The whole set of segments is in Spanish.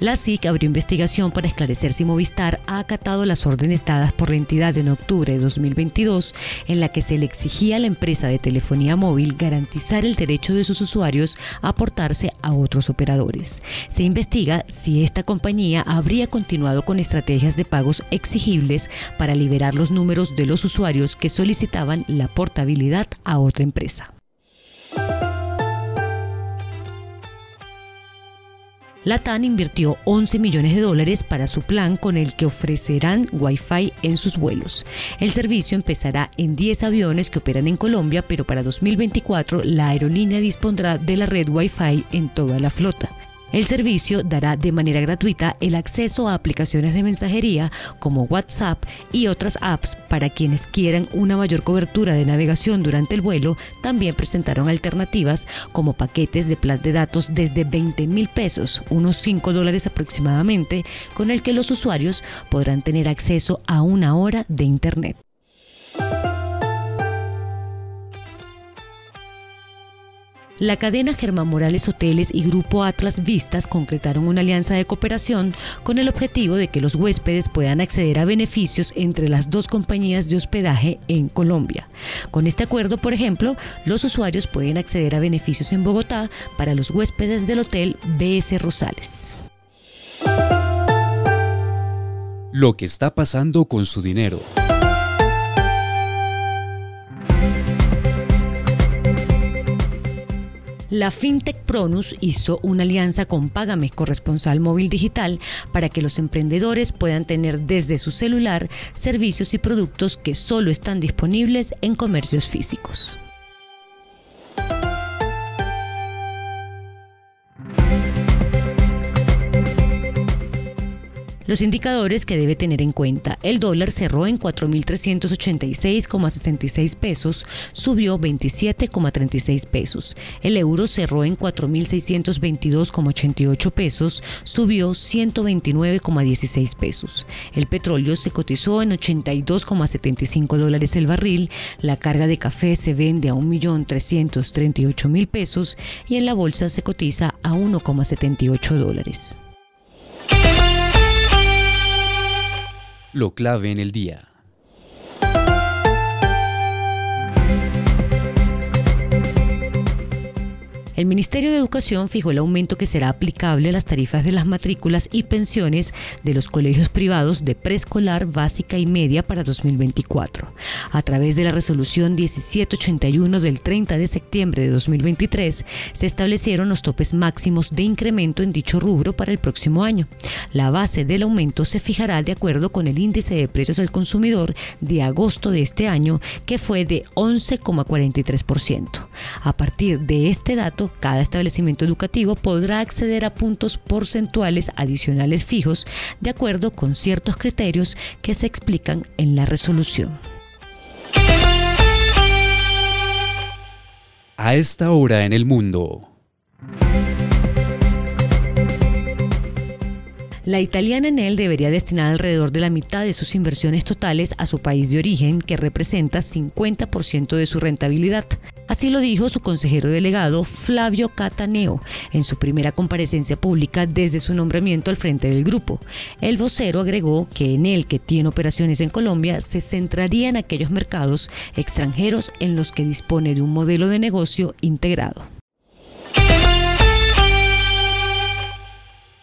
La SIC abrió investigación para esclarecer si Movistar ha acatado las órdenes dadas por la entidad en octubre de 2022 en la que se le exigía a la empresa de telefonía móvil garantizar el derecho de sus usuarios a aportarse a otros operadores. Se investiga si esta compañía habría continuado con estrategias de pagos exigibles para liberar los números de los usuarios que solicitaban la portabilidad a otra empresa. La TAN invirtió 11 millones de dólares para su plan con el que ofrecerán Wi-Fi en sus vuelos. El servicio empezará en 10 aviones que operan en Colombia, pero para 2024 la aerolínea dispondrá de la red Wi-Fi en toda la flota. El servicio dará de manera gratuita el acceso a aplicaciones de mensajería como WhatsApp y otras apps para quienes quieran una mayor cobertura de navegación durante el vuelo. También presentaron alternativas como paquetes de plan de datos desde 20 mil pesos, unos 5 dólares aproximadamente, con el que los usuarios podrán tener acceso a una hora de Internet. La cadena Germán Morales Hoteles y Grupo Atlas Vistas concretaron una alianza de cooperación con el objetivo de que los huéspedes puedan acceder a beneficios entre las dos compañías de hospedaje en Colombia. Con este acuerdo, por ejemplo, los usuarios pueden acceder a beneficios en Bogotá para los huéspedes del hotel BS Rosales. Lo que está pasando con su dinero. La FinTech Pronus hizo una alianza con Págame Corresponsal Móvil Digital para que los emprendedores puedan tener desde su celular servicios y productos que solo están disponibles en comercios físicos. Los indicadores que debe tener en cuenta. El dólar cerró en 4.386,66 pesos, subió 27,36 pesos. El euro cerró en 4.622,88 pesos, subió 129,16 pesos. El petróleo se cotizó en 82,75 dólares el barril. La carga de café se vende a 1.338.000 pesos y en la bolsa se cotiza a 1,78 dólares. Lo clave en el día. El Ministerio de Educación fijó el aumento que será aplicable a las tarifas de las matrículas y pensiones de los colegios privados de preescolar, básica y media para 2024. A través de la resolución 1781 del 30 de septiembre de 2023, se establecieron los topes máximos de incremento en dicho rubro para el próximo año. La base del aumento se fijará de acuerdo con el índice de precios al consumidor de agosto de este año, que fue de 11,43%. A partir de este dato, cada establecimiento educativo podrá acceder a puntos porcentuales adicionales fijos de acuerdo con ciertos criterios que se explican en la resolución. A esta hora en el mundo. La italiana Enel debería destinar alrededor de la mitad de sus inversiones totales a su país de origen, que representa 50% de su rentabilidad. Así lo dijo su consejero delegado Flavio Cataneo en su primera comparecencia pública desde su nombramiento al frente del grupo. El vocero agregó que Enel, que tiene operaciones en Colombia, se centraría en aquellos mercados extranjeros en los que dispone de un modelo de negocio integrado.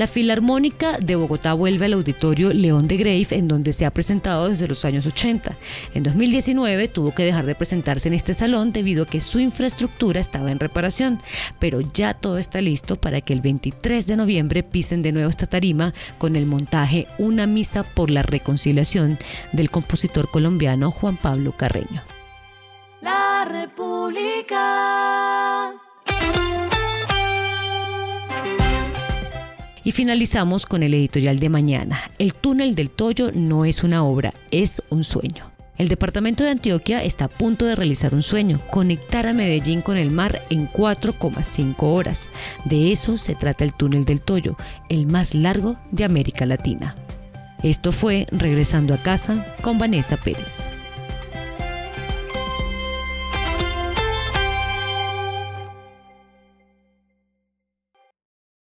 La Filarmónica de Bogotá vuelve al auditorio León de Grave, en donde se ha presentado desde los años 80. En 2019 tuvo que dejar de presentarse en este salón debido a que su infraestructura estaba en reparación, pero ya todo está listo para que el 23 de noviembre pisen de nuevo esta tarima con el montaje Una misa por la reconciliación del compositor colombiano Juan Pablo Carreño. La República. Y finalizamos con el editorial de mañana. El túnel del Toyo no es una obra, es un sueño. El departamento de Antioquia está a punto de realizar un sueño, conectar a Medellín con el mar en 4,5 horas. De eso se trata el túnel del Toyo, el más largo de América Latina. Esto fue Regresando a casa con Vanessa Pérez.